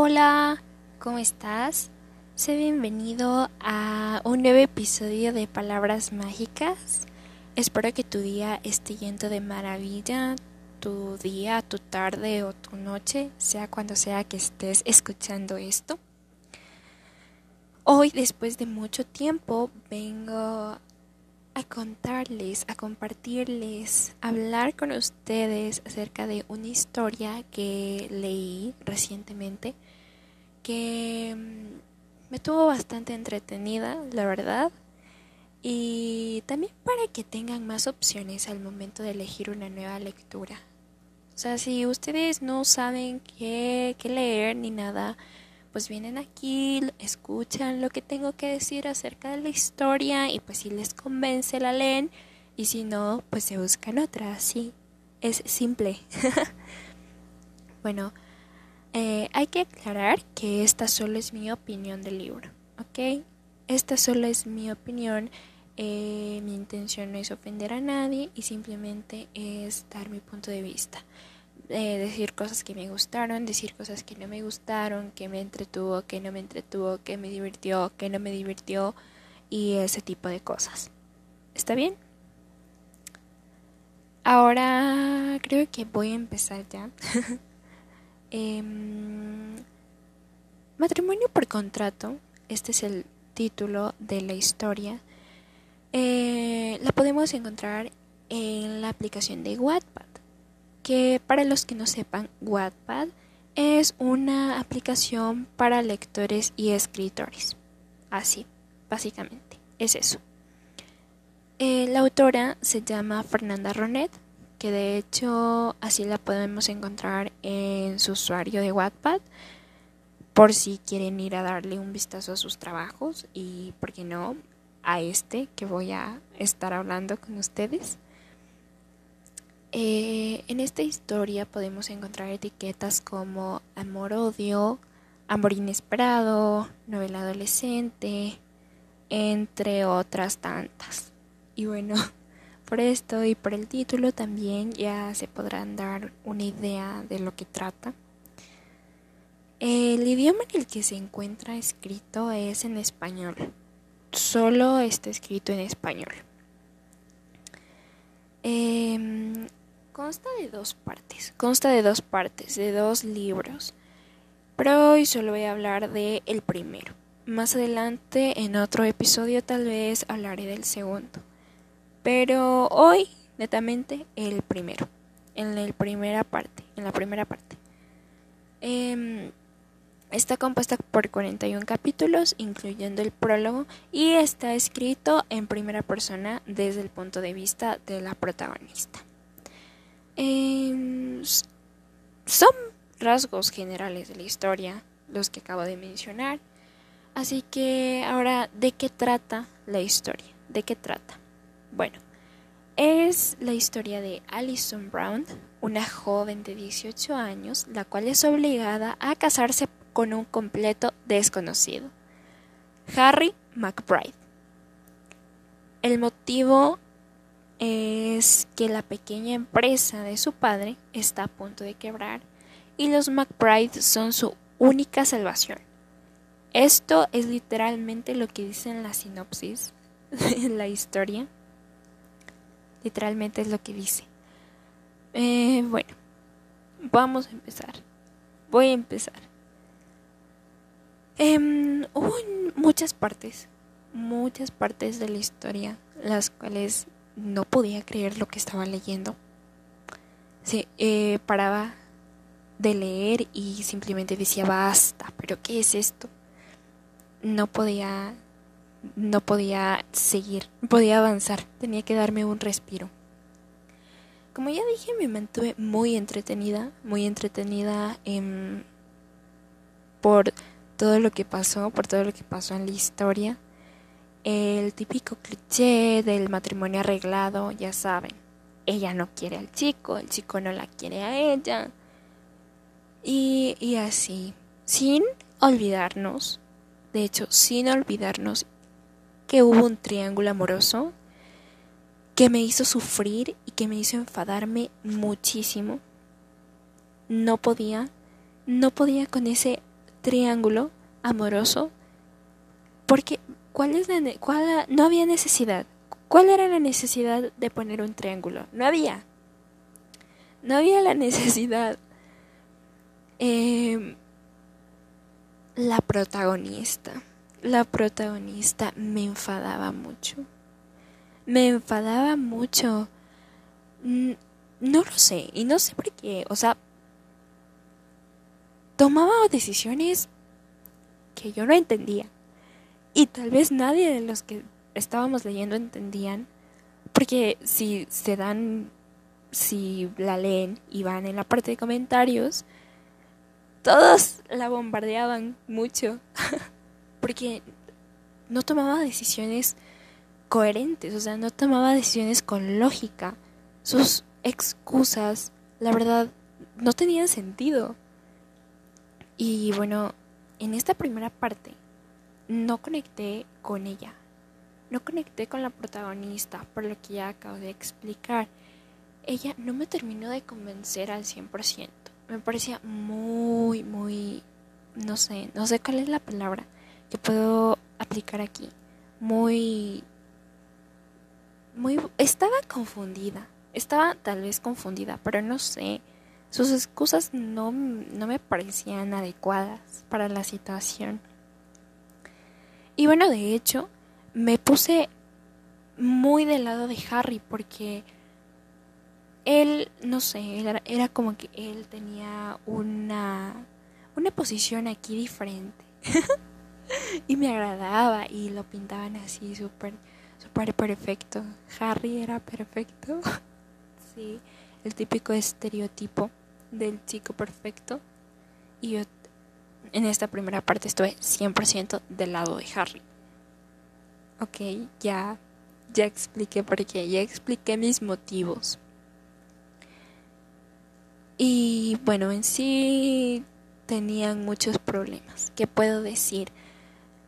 Hola, ¿cómo estás? Sé bienvenido a un nuevo episodio de Palabras Mágicas. Espero que tu día esté yendo de maravilla, tu día, tu tarde o tu noche, sea cuando sea que estés escuchando esto. Hoy, después de mucho tiempo, vengo a contarles, a compartirles, hablar con ustedes acerca de una historia que leí recientemente que mm, me tuvo bastante entretenida, la verdad. Y también para que tengan más opciones al momento de elegir una nueva lectura. O sea, si ustedes no saben qué, qué leer ni nada, pues vienen aquí, escuchan lo que tengo que decir acerca de la historia y pues si les convence la leen y si no, pues se buscan otra, así. Es simple. bueno, eh, hay que aclarar que esta solo es mi opinión del libro, ¿ok? Esta solo es mi opinión. Eh, mi intención no es ofender a nadie y simplemente es dar mi punto de vista. Eh, decir cosas que me gustaron, decir cosas que no me gustaron, que me entretuvo, que no me entretuvo, que me divirtió, que no me divirtió y ese tipo de cosas. ¿Está bien? Ahora creo que voy a empezar ya. Em, matrimonio por contrato, este es el título de la historia. Eh, la podemos encontrar en la aplicación de Wattpad que para los que no sepan, Wattpad es una aplicación para lectores y escritores. Así, básicamente, es eso. Eh, la autora se llama Fernanda Ronet, que de hecho así la podemos encontrar en su usuario de Wattpad, por si quieren ir a darle un vistazo a sus trabajos y, por qué no, a este que voy a estar hablando con ustedes. Eh, en esta historia podemos encontrar etiquetas como amor-odio, amor inesperado, novela adolescente, entre otras tantas. Y bueno, por esto y por el título también ya se podrán dar una idea de lo que trata. El idioma en el que se encuentra escrito es en español. Solo está escrito en español. Eh, Consta de dos partes, consta de dos partes, de dos libros. Pero hoy solo voy a hablar de el primero. Más adelante, en otro episodio, tal vez hablaré del segundo. Pero hoy, netamente, el primero. En la primera parte. En la primera parte. Em, está compuesta por 41 capítulos, incluyendo el prólogo, y está escrito en primera persona desde el punto de vista de la protagonista. Em, son rasgos generales de la historia los que acabo de mencionar. Así que ahora, ¿de qué trata la historia? ¿De qué trata? Bueno, es la historia de Alison Brown, una joven de 18 años, la cual es obligada a casarse con un completo desconocido, Harry McBride. El motivo es que la pequeña empresa de su padre está a punto de quebrar y los McBride son su única salvación. Esto es literalmente lo que dice en la sinopsis de la historia. Literalmente es lo que dice. Eh, bueno, vamos a empezar. Voy a empezar. Em, hubo muchas partes, muchas partes de la historia, las cuales no podía creer lo que estaba leyendo. Se eh, paraba de leer y simplemente decía basta, pero ¿qué es esto? No podía, no podía seguir, podía avanzar, tenía que darme un respiro. Como ya dije, me mantuve muy entretenida, muy entretenida por todo lo que pasó, por todo lo que pasó en la historia el típico cliché del matrimonio arreglado, ya saben. Ella no quiere al chico, el chico no la quiere a ella. Y, y así, sin olvidarnos, de hecho, sin olvidarnos que hubo un triángulo amoroso que me hizo sufrir y que me hizo enfadarme muchísimo. No podía, no podía con ese triángulo amoroso porque ¿cuál es la cuál, no había necesidad. ¿Cuál era la necesidad de poner un triángulo? No había. No había la necesidad. Eh, la protagonista. La protagonista me enfadaba mucho. Me enfadaba mucho. No lo sé. Y no sé por qué. O sea, tomaba decisiones que yo no entendía. Y tal vez nadie de los que estábamos leyendo entendían. Porque si se dan, si la leen y van en la parte de comentarios, todos la bombardeaban mucho. porque no tomaba decisiones coherentes, o sea, no tomaba decisiones con lógica. Sus excusas, la verdad, no tenían sentido. Y bueno, en esta primera parte no conecté con ella. No conecté con la protagonista, por lo que ya acabo de explicar. Ella no me terminó de convencer al 100%. Me parecía muy, muy, no sé, no sé cuál es la palabra que puedo aplicar aquí. Muy, muy, estaba confundida. Estaba tal vez confundida, pero no sé. Sus excusas no, no me parecían adecuadas para la situación. Y bueno, de hecho, me puse muy del lado de Harry porque él, no sé, era, era como que él tenía una, una posición aquí diferente. y me agradaba y lo pintaban así súper, súper perfecto. Harry era perfecto. sí, el típico estereotipo del chico perfecto. Y yo en esta primera parte estuve 100% del lado de Harry. Ok, ya, ya expliqué por qué, ya expliqué mis motivos. Y bueno, en sí tenían muchos problemas. ¿Qué puedo decir?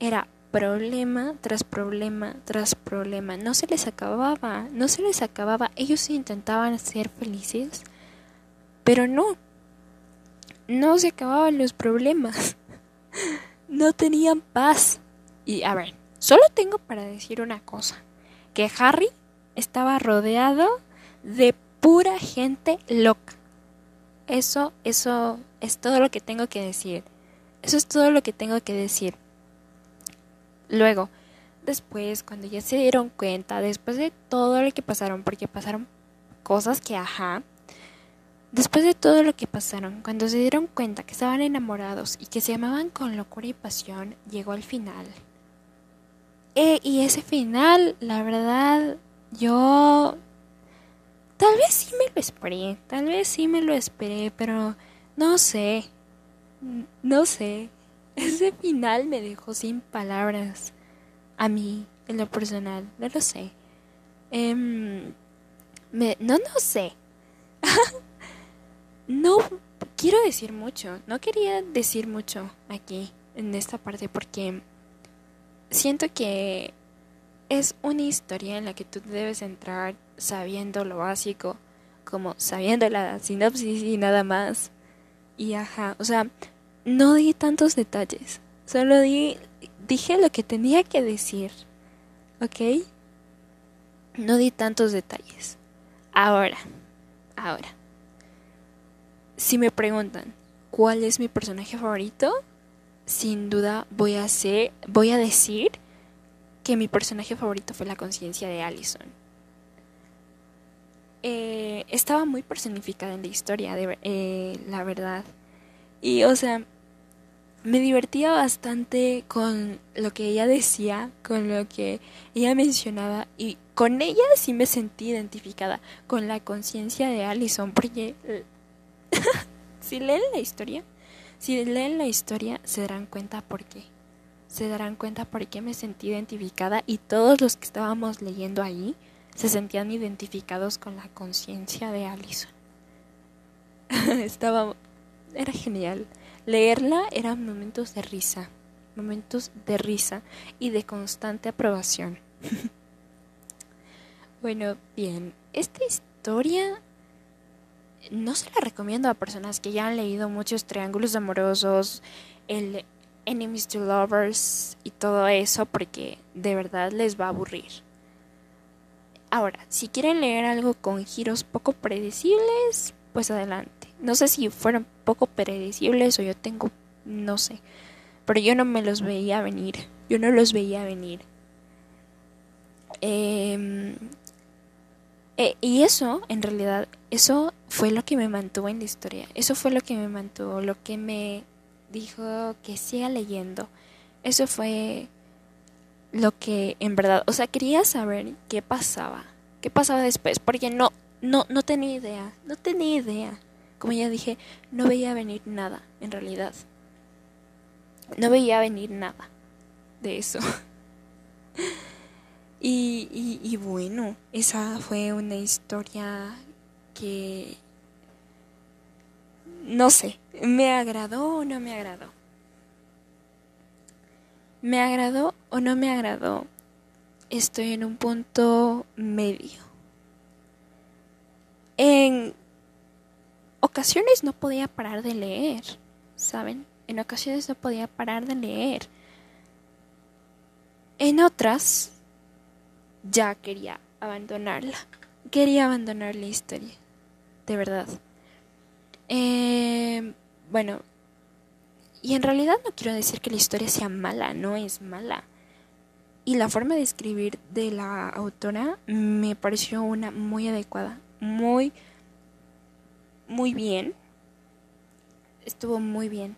Era problema tras problema tras problema. No se les acababa, no se les acababa. Ellos intentaban ser felices, pero no, no se acababan los problemas. No tenían paz. Y a ver, solo tengo para decir una cosa, que Harry estaba rodeado de pura gente loca. Eso, eso es todo lo que tengo que decir. Eso es todo lo que tengo que decir. Luego, después, cuando ya se dieron cuenta, después de todo lo que pasaron, porque pasaron cosas que, ajá, Después de todo lo que pasaron, cuando se dieron cuenta que estaban enamorados y que se amaban con locura y pasión, llegó el final. E, y ese final, la verdad, yo... Tal vez sí me lo esperé, tal vez sí me lo esperé, pero no sé, no sé. Ese final me dejó sin palabras a mí, en lo personal, no lo sé. Em, no, no sé. no quiero decir mucho, no quería decir mucho aquí en esta parte porque siento que es una historia en la que tú debes entrar sabiendo lo básico, como sabiendo la sinopsis y nada más. Y ajá, o sea, no di tantos detalles, solo di, dije lo que tenía que decir, ¿ok? No di tantos detalles. Ahora, ahora. Si me preguntan cuál es mi personaje favorito, sin duda voy a voy a decir que mi personaje favorito fue la conciencia de Allison. Eh, estaba muy personificada en la historia, de, eh, la verdad. Y, o sea, me divertía bastante con lo que ella decía, con lo que ella mencionaba y con ella sí me sentí identificada con la conciencia de Allison porque si leen la historia, si leen la historia, se darán cuenta por qué. Se darán cuenta por qué me sentí identificada y todos los que estábamos leyendo ahí se sentían identificados con la conciencia de Allison. Estaba era genial. Leerla eran momentos de risa, momentos de risa y de constante aprobación. bueno, bien, esta historia no se la recomiendo a personas que ya han leído muchos triángulos amorosos, el enemies to lovers y todo eso porque de verdad les va a aburrir. Ahora, si quieren leer algo con giros poco predecibles, pues adelante. No sé si fueron poco predecibles o yo tengo, no sé, pero yo no me los veía venir. Yo no los veía venir. Em, eh, y eso, en realidad, eso fue lo que me mantuvo en la historia. Eso fue lo que me mantuvo, lo que me dijo que siga leyendo. Eso fue lo que en verdad, o sea, quería saber qué pasaba, qué pasaba después, porque no, no, no tenía idea, no tenía idea. Como ya dije, no veía venir nada, en realidad. No veía venir nada de eso. y, bueno, esa fue una historia que no sé, ¿me agradó o no me agradó? ¿Me agradó o no me agradó? Estoy en un punto medio. En ocasiones no podía parar de leer, ¿saben? En ocasiones no podía parar de leer. En otras ya quería abandonarla. Quería abandonar la historia. De verdad. Eh, bueno, y en realidad no quiero decir que la historia sea mala, no es mala. Y la forma de escribir de la autora me pareció una muy adecuada, muy, muy bien. Estuvo muy bien.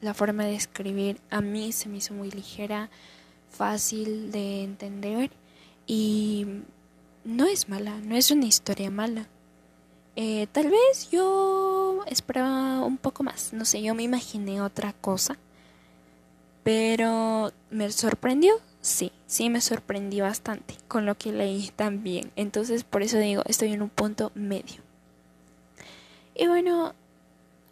La forma de escribir a mí se me hizo muy ligera, fácil de entender y no es mala, no es una historia mala. Eh, tal vez yo esperaba un poco más, no sé, yo me imaginé otra cosa, pero me sorprendió, sí, sí me sorprendí bastante con lo que leí también, entonces por eso digo, estoy en un punto medio. Y bueno,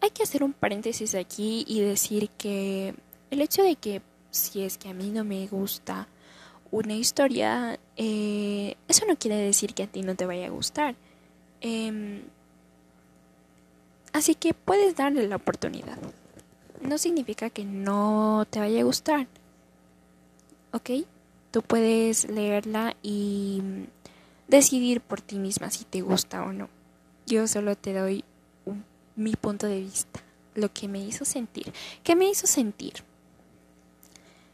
hay que hacer un paréntesis aquí y decir que el hecho de que si es que a mí no me gusta una historia, eh, eso no quiere decir que a ti no te vaya a gustar. Eh, Así que puedes darle la oportunidad. No significa que no te vaya a gustar. ¿Ok? Tú puedes leerla y decidir por ti misma si te gusta o no. Yo solo te doy mi punto de vista, lo que me hizo sentir. ¿Qué me hizo sentir?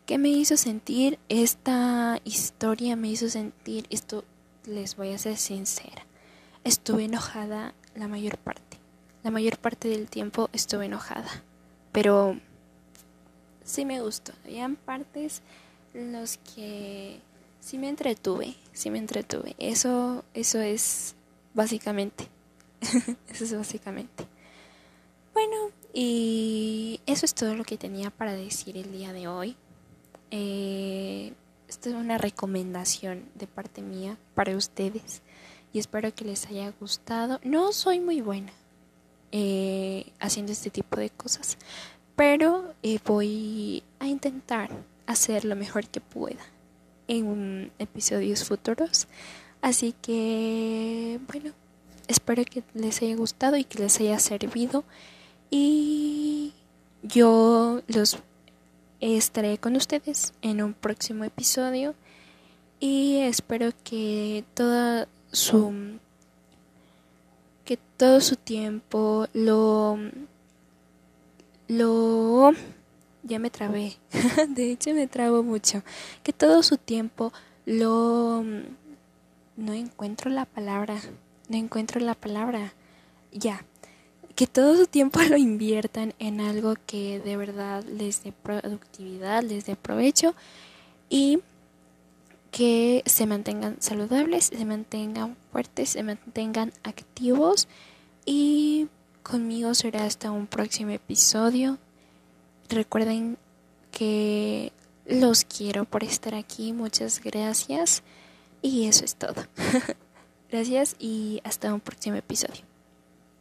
¿Qué me hizo sentir esta historia? Me hizo sentir, esto les voy a ser sincera, estuve enojada la mayor parte la mayor parte del tiempo estuve enojada, pero sí me gustó. Habían partes los que sí me entretuve, sí me entretuve. Eso, eso es básicamente. eso es básicamente. Bueno, y eso es todo lo que tenía para decir el día de hoy. Eh, esto es una recomendación de parte mía para ustedes y espero que les haya gustado. No soy muy buena, eh, haciendo este tipo de cosas. Pero eh, voy a intentar hacer lo mejor que pueda en episodios futuros. Así que, bueno, espero que les haya gustado y que les haya servido. Y yo los estaré con ustedes en un próximo episodio. Y espero que toda su que todo su tiempo lo lo ya me trabé. De hecho me trabo mucho. Que todo su tiempo lo no encuentro la palabra no encuentro la palabra. Ya que todo su tiempo lo inviertan en algo que de verdad les dé productividad les dé provecho y que se mantengan saludables, se mantengan fuertes, se mantengan activos y conmigo será hasta un próximo episodio. Recuerden que los quiero por estar aquí, muchas gracias y eso es todo. gracias y hasta un próximo episodio.